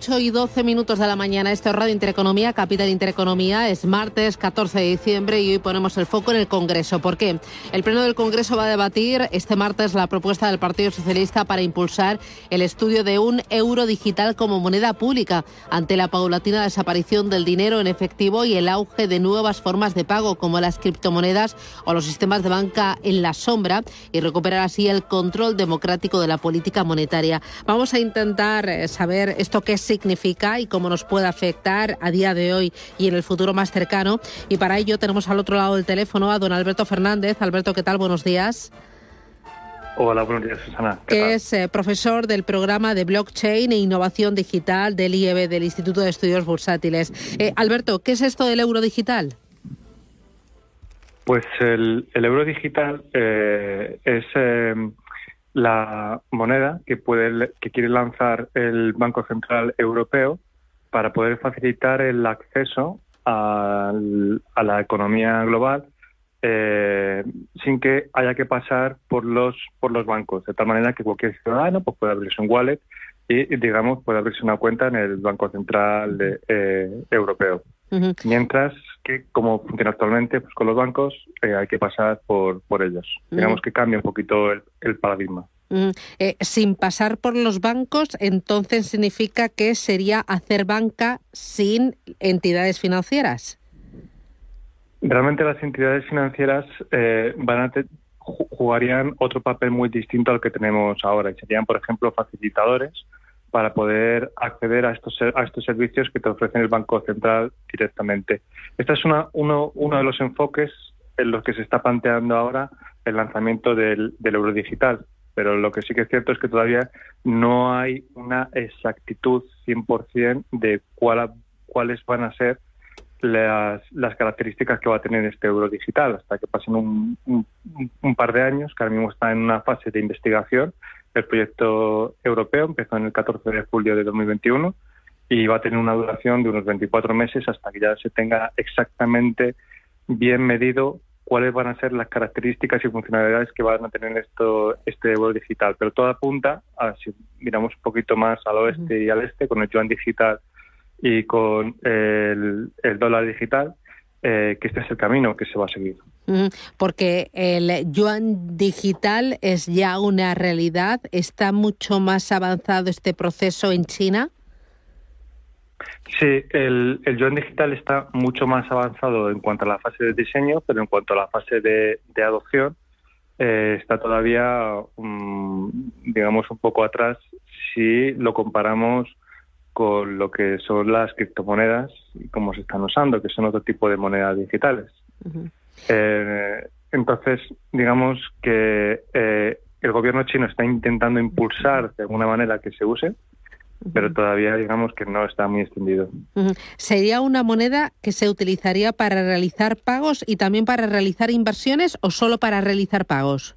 8 y 12 minutos de la mañana. Esto es Radio Intereconomía, Capital Intereconomía. Es martes 14 de diciembre y hoy ponemos el foco en el Congreso. ¿Por qué? El Pleno del Congreso va a debatir este martes la propuesta del Partido Socialista para impulsar el estudio de un euro digital como moneda pública ante la paulatina desaparición del dinero en efectivo y el auge de nuevas formas de pago como las criptomonedas o los sistemas de banca en la sombra y recuperar así el control democrático de la política monetaria. Vamos a intentar eh, saber esto qué es significa y cómo nos puede afectar a día de hoy y en el futuro más cercano. Y para ello tenemos al otro lado del teléfono a don Alberto Fernández. Alberto, ¿qué tal? Buenos días. Hola, buenos días, Susana. que es eh, profesor del programa de blockchain e innovación digital del IEB, del Instituto de Estudios Bursátiles. Eh, Alberto, ¿qué es esto del euro digital? Pues el, euro digital eh, es la moneda que puede que quiere lanzar el Banco Central Europeo para poder facilitar el acceso a, la economía global eh, sin que haya que pasar por los por los bancos. De tal manera que cualquier ciudadano pues, pueda abrirse un wallet y digamos puede abrirse una cuenta en el Banco Central eh, Europeo. Mientras que como funciona actualmente pues con los bancos eh, hay que pasar por por ellos. Digamos que cambia un poquito el, paradigma. Eh, sin pasar por los bancos entonces significa que sería hacer banca sin entidades financieras. Realmente las entidades financieras eh, van a jugarían otro papel muy distinto al que tenemos ahora y serían por ejemplo facilitadores para poder acceder a estos, a estos servicios que te ofrecen el Banco Central directamente. Este es una, uno, uno de los enfoques en los que se está planteando ahora el lanzamiento del, del euro digital. Pero lo que sí que es cierto es que todavía no hay una exactitud 100% de cuál, cuáles van a ser las, las, características que va a tener este euro digital hasta que pasen un, un, un, par de años, que ahora mismo está en una fase de investigación el proyecto europeo empezó en el 14 de julio de 2021 y va a tener una duración de unos 24 meses hasta que ya se tenga exactamente bien medido cuáles van a ser las características y funcionalidades que van a tener esto este euro digital. Pero todo apunta, a, si miramos un poquito más al oeste y al este, con el yuan digital y con el dólar digital, eh, que este es el camino que se va a seguir. Porque el yuan digital es ya una realidad. ¿Está mucho más avanzado este proceso en China? Sí, el, yuan digital está mucho más avanzado en cuanto a la fase de diseño, pero en cuanto a la fase de, adopción, eh, está todavía, mm, digamos, un poco atrás si lo comparamos con lo que son las criptomonedas y cómo se están usando, que son otro tipo de monedas digitales. Eh, entonces, digamos que eh, el gobierno chino está intentando impulsar de alguna manera que se use, pero todavía digamos que no está muy extendido. ¿Sería una moneda que se utilizaría para realizar pagos y también para realizar inversiones o solo para realizar pagos?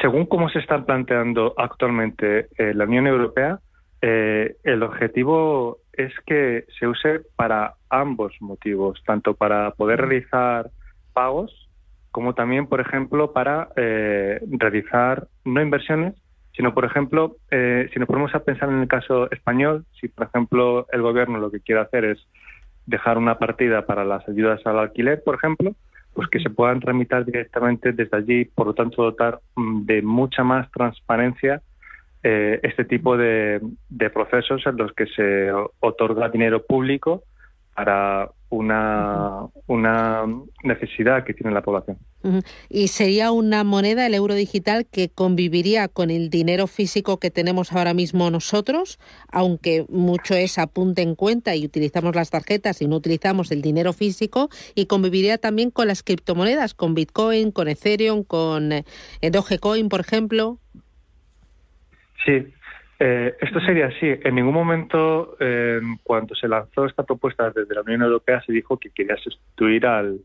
Según cómo se está planteando actualmente eh, la Unión Europea, eh, el objetivo es que se use para ambos motivos, tanto para poder realizar pagos como también, por ejemplo, para eh, realizar no inversiones, sino, por ejemplo, si nos ponemos a pensar en el caso español, si, por ejemplo, el gobierno lo que quiere hacer es dejar una partida para las ayudas al alquiler, por ejemplo, pues que se puedan tramitar directamente desde allí, por lo tanto dotar mm, de mucha más transparencia eh, este tipo de, procesos en los que se otorga dinero público para una, una necesidad que tiene la población. Y sería una moneda, el euro digital, que conviviría con el dinero físico que tenemos ahora mismo nosotros, aunque mucho es apunte en cuenta y utilizamos las tarjetas y no utilizamos el dinero físico, y conviviría también con las criptomonedas, con Bitcoin, con Ethereum, con eh, Dogecoin, por ejemplo. Sí, eh, esto sería así. En ningún momento, eh, cuando se lanzó esta propuesta desde la Unión Europea, se dijo que quería sustituir al,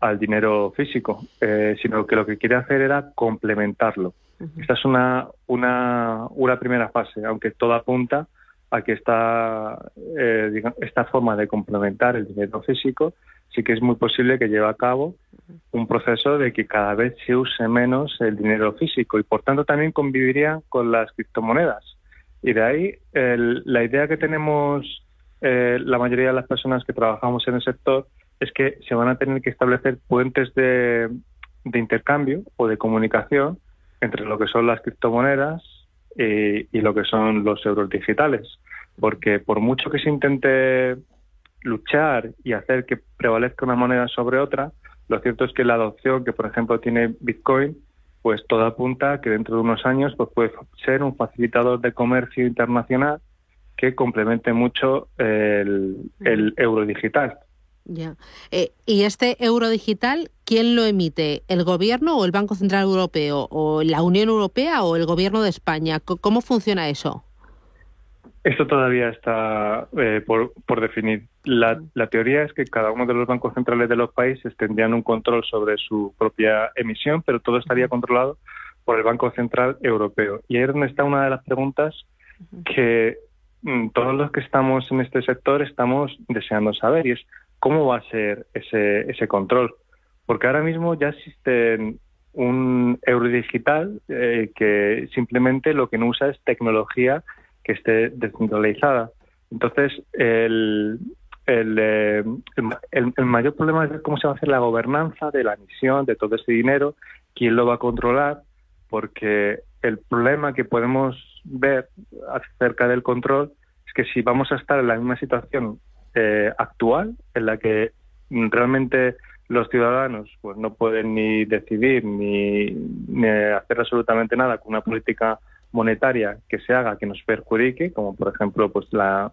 al dinero físico, eh, sino que lo que quiere hacer era complementarlo. Esta es una, una, una primera fase, aunque todo apunta a que esta, esta forma de complementar el dinero físico sí que es muy posible que lleve a cabo un proceso de que cada vez se use menos el dinero físico y por tanto también conviviría con las criptomonedas. Y de ahí la idea que tenemos eh, la mayoría de las personas que trabajamos en el sector es que se van a tener que establecer puentes de, intercambio o de comunicación entre lo que son las criptomonedas y, lo que son los euros digitales. Porque por mucho que se intente luchar y hacer que prevalezca una moneda sobre otra, lo cierto es que la adopción que, por ejemplo, tiene Bitcoin pues todo apunta que dentro de unos años pues puede ser un facilitador de comercio internacional que complemente mucho el, euro digital. Ya. Eh, ¿Y este euro digital, quién lo emite? ¿El gobierno o el Banco Central Europeo? ¿O la Unión Europea o el gobierno de España? ¿Cómo funciona eso? Esto todavía está eh, por, por, definir. La, la, teoría es que cada uno de los bancos centrales de los países tendrían un control sobre su propia emisión, pero todo estaría controlado por el Banco Central Europeo. Y ahí es donde está una de las preguntas que mm, todos los que estamos en este sector estamos deseando saber, y es cómo va a ser ese, ese control. Porque ahora mismo ya existe un euro digital eh, que simplemente lo que no usa es tecnología que esté descentralizada. Entonces, el, eh, el, el, mayor problema es cómo se va a hacer la gobernanza de la emisión de todo ese dinero, quién lo va a controlar, porque el problema que podemos ver acerca del control es que si vamos a estar en la misma situación eh, actual, en la que realmente los ciudadanos pues no pueden ni decidir ni, ni hacer absolutamente nada con una política monetaria que se haga que nos perjudique, como por ejemplo pues la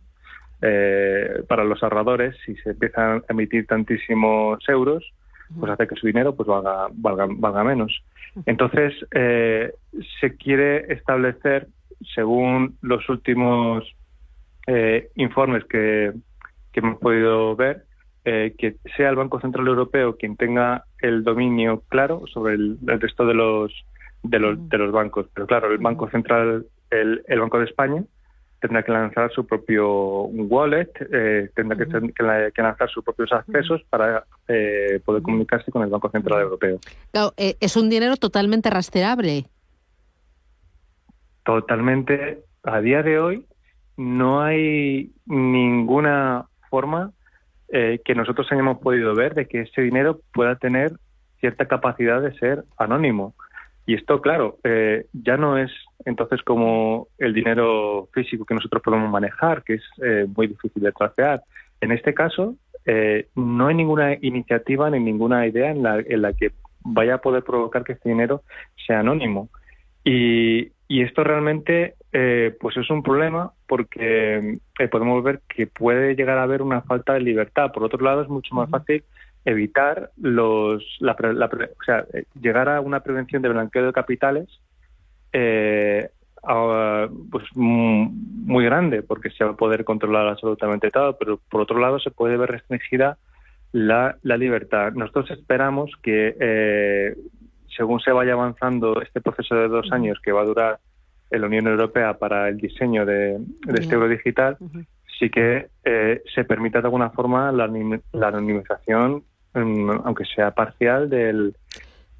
eh, para los ahorradores, si se empiezan a emitir tantísimos euros, pues hace que su dinero pues valga, valga, valga menos. Entonces, eh, se quiere establecer, según los últimos eh, informes que, que hemos podido ver, que sea el Banco Central Europeo quien tenga el dominio claro sobre el resto de los de los, de los bancos. Pero claro, el Banco Central, el, el Banco de España, tendrá que lanzar su propio wallet, eh, tendrá que, que, lanzar sus propios accesos para eh, poder comunicarse con el Banco Central Europeo. Claro, eh, es un dinero totalmente rastreable. Totalmente. A día de hoy no hay ninguna forma que nosotros hayamos podido ver de que ese dinero pueda tener cierta capacidad de ser anónimo. Y esto, claro, eh, ya no es entonces como el dinero físico que nosotros podemos manejar, que es eh, muy difícil de tracear. En este caso, eh, no hay ninguna iniciativa ni ninguna idea en la, en la que vaya a poder provocar que este dinero sea anónimo. Y, y esto realmente pues es un problema porque podemos ver que puede llegar a haber una falta de libertad. Por otro lado, es mucho más fácil evitar los, la, o sea, eh, llegar a una prevención de blanqueo de capitales eh, pues muy grande, porque se va a poder controlar absolutamente todo, pero por otro lado se puede ver restringida la, la libertad. Nosotros esperamos que, eh, según se vaya avanzando este proceso de dos años que va a durar en la Unión Europea para el diseño de, este euro digital, sí que se permita de alguna forma la, la anonimización aunque sea parcial del,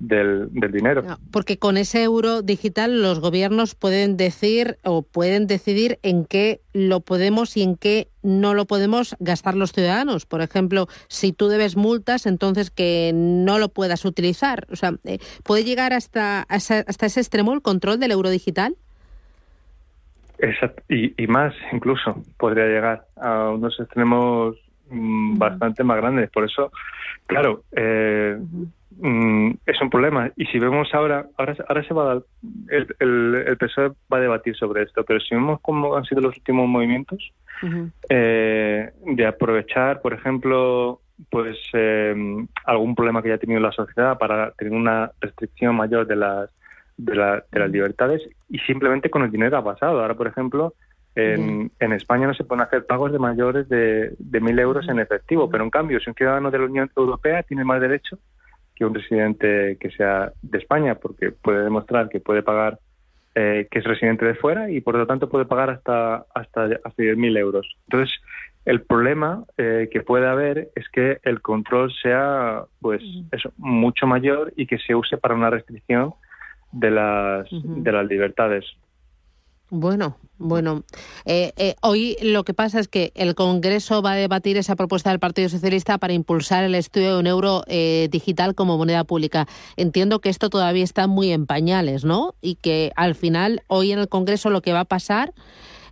del, dinero. Porque con ese euro digital los gobiernos pueden decir o pueden decidir en qué lo podemos y en qué no lo podemos gastar los ciudadanos. Por ejemplo, si tú debes multas, entonces que no lo puedas utilizar. O sea, eh, ¿puede llegar hasta, hasta ese extremo el control del euro digital? Exacto. Y, y más incluso podría llegar a unos extremos mm, bastante más grandes. Por eso, claro, eh, mm, es un problema. Y si vemos ahora, ahora, ahora se va a dar, el, el, PSOE va a debatir sobre esto, pero si vemos cómo han sido los últimos movimientos, eh, de aprovechar, por ejemplo, pues eh, algún problema que haya tenido la sociedad para tener una restricción mayor de las de, la, de las libertades y simplemente con el dinero ha pasado. Ahora, por ejemplo, en, en España no se pueden hacer pagos de mayores de, de mil euros en efectivo, pero en cambio, si un ciudadano de la Unión Europea tiene más derecho que un residente que sea de España, porque puede demostrar que puede pagar, eh, que es residente de fuera y por lo tanto puede pagar hasta hasta hasta 10.000 euros. Entonces, el problema eh, que puede haber es que el control sea pues eso, mucho mayor y que se use para una restricción de las, de las libertades. Bueno, bueno. Eh, eh, hoy lo que pasa es que el Congreso va a debatir esa propuesta del Partido Socialista para impulsar el estudio de un euro digital como moneda pública. Entiendo que esto todavía está muy en pañales, ¿no? Y que al final, hoy en el Congreso lo que va a pasar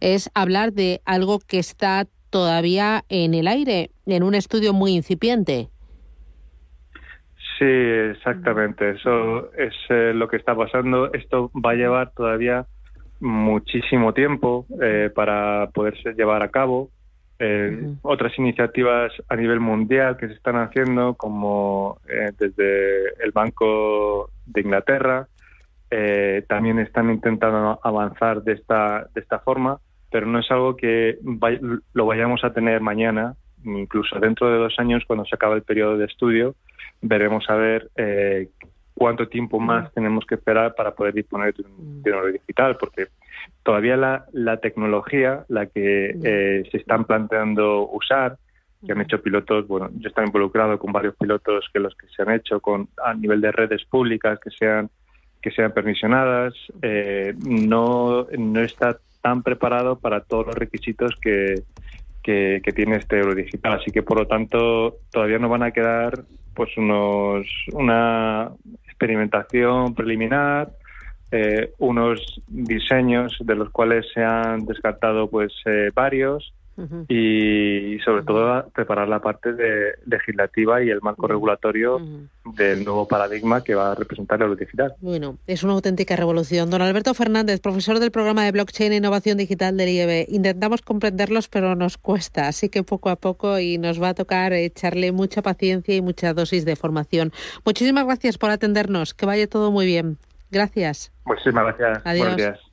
es hablar de algo que está todavía en el aire, en un estudio muy incipiente. Sí, exactamente. Eso es eh, lo que está pasando. Esto va a llevar todavía muchísimo tiempo eh, para poderse llevar a cabo. Eh, otras iniciativas a nivel mundial que se están haciendo, como desde el Banco de Inglaterra, también están intentando avanzar de esta, de esta forma pero no es algo que lo vayamos a tener mañana, incluso dentro de dos años, cuando se acabe el periodo de estudio, veremos a ver eh, cuánto tiempo más tenemos que esperar para poder disponer de un dinero digital, porque todavía la, la tecnología, la que eh, se están planteando usar, que han hecho pilotos, bueno, yo estoy involucrado con varios pilotos que los que se han hecho con a nivel de redes públicas que sean que sean permisionadas, eh, no, no está tan preparado para todos los requisitos que, que, tiene este euro digital. Así que, por lo tanto, todavía nos van a quedar pues unos una experimentación preliminar, eh, unos diseños de los cuales se han descartado pues eh, varios y sobre todo preparar la parte de legislativa y el marco regulatorio del nuevo paradigma que va a representar la digital. Bueno, es una auténtica revolución. Don Alberto Fernández, profesor del programa de Blockchain e Innovación Digital del IEB. Intentamos comprenderlos, pero nos cuesta, así que poco a poco y nos va a tocar echarle mucha paciencia y mucha dosis de formación. Muchísimas gracias por atendernos. Que vaya todo muy bien. Gracias. Muchísimas gracias. Adiós.